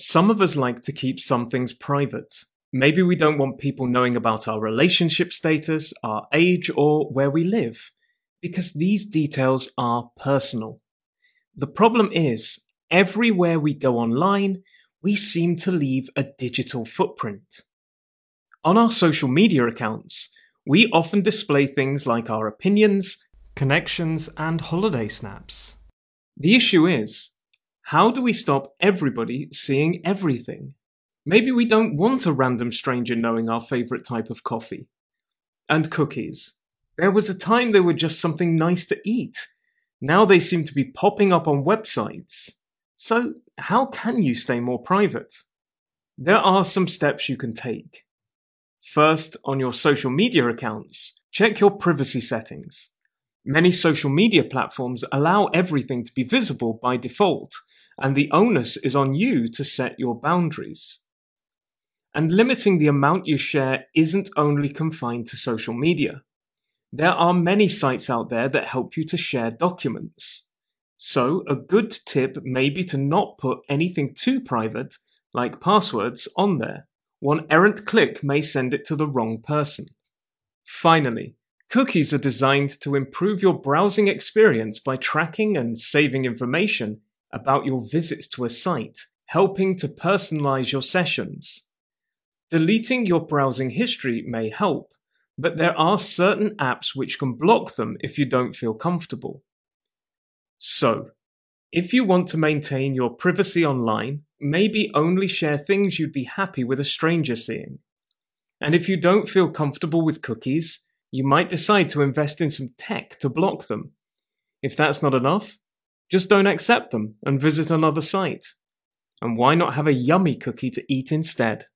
Some of us like to keep some things private. Maybe we don't want people knowing about our relationship status, our age, or where we live, because these details are personal. The problem is, everywhere we go online, we seem to leave a digital footprint. On our social media accounts, we often display things like our opinions, connections, and holiday snaps. The issue is, how do we stop everybody seeing everything? Maybe we don't want a random stranger knowing our favourite type of coffee. And cookies. There was a time they were just something nice to eat. Now they seem to be popping up on websites. So, how can you stay more private? There are some steps you can take. First, on your social media accounts, check your privacy settings. Many social media platforms allow everything to be visible by default, and the onus is on you to set your boundaries. And limiting the amount you share isn't only confined to social media. There are many sites out there that help you to share documents. So, a good tip may be to not put anything too private, like passwords, on there. One errant click may send it to the wrong person. Finally, cookies are designed to improve your browsing experience by tracking and saving information about your visits to a site, helping to personalize your sessions. Deleting your browsing history may help, but there are certain apps which can block them if you don't feel comfortable. So, if you want to maintain your privacy online, maybe only share things you'd be happy with a stranger seeing. And if you don't feel comfortable with cookies, you might decide to invest in some tech to block them. If that's not enough, just don't accept them and visit another site. And why not have a yummy cookie to eat instead?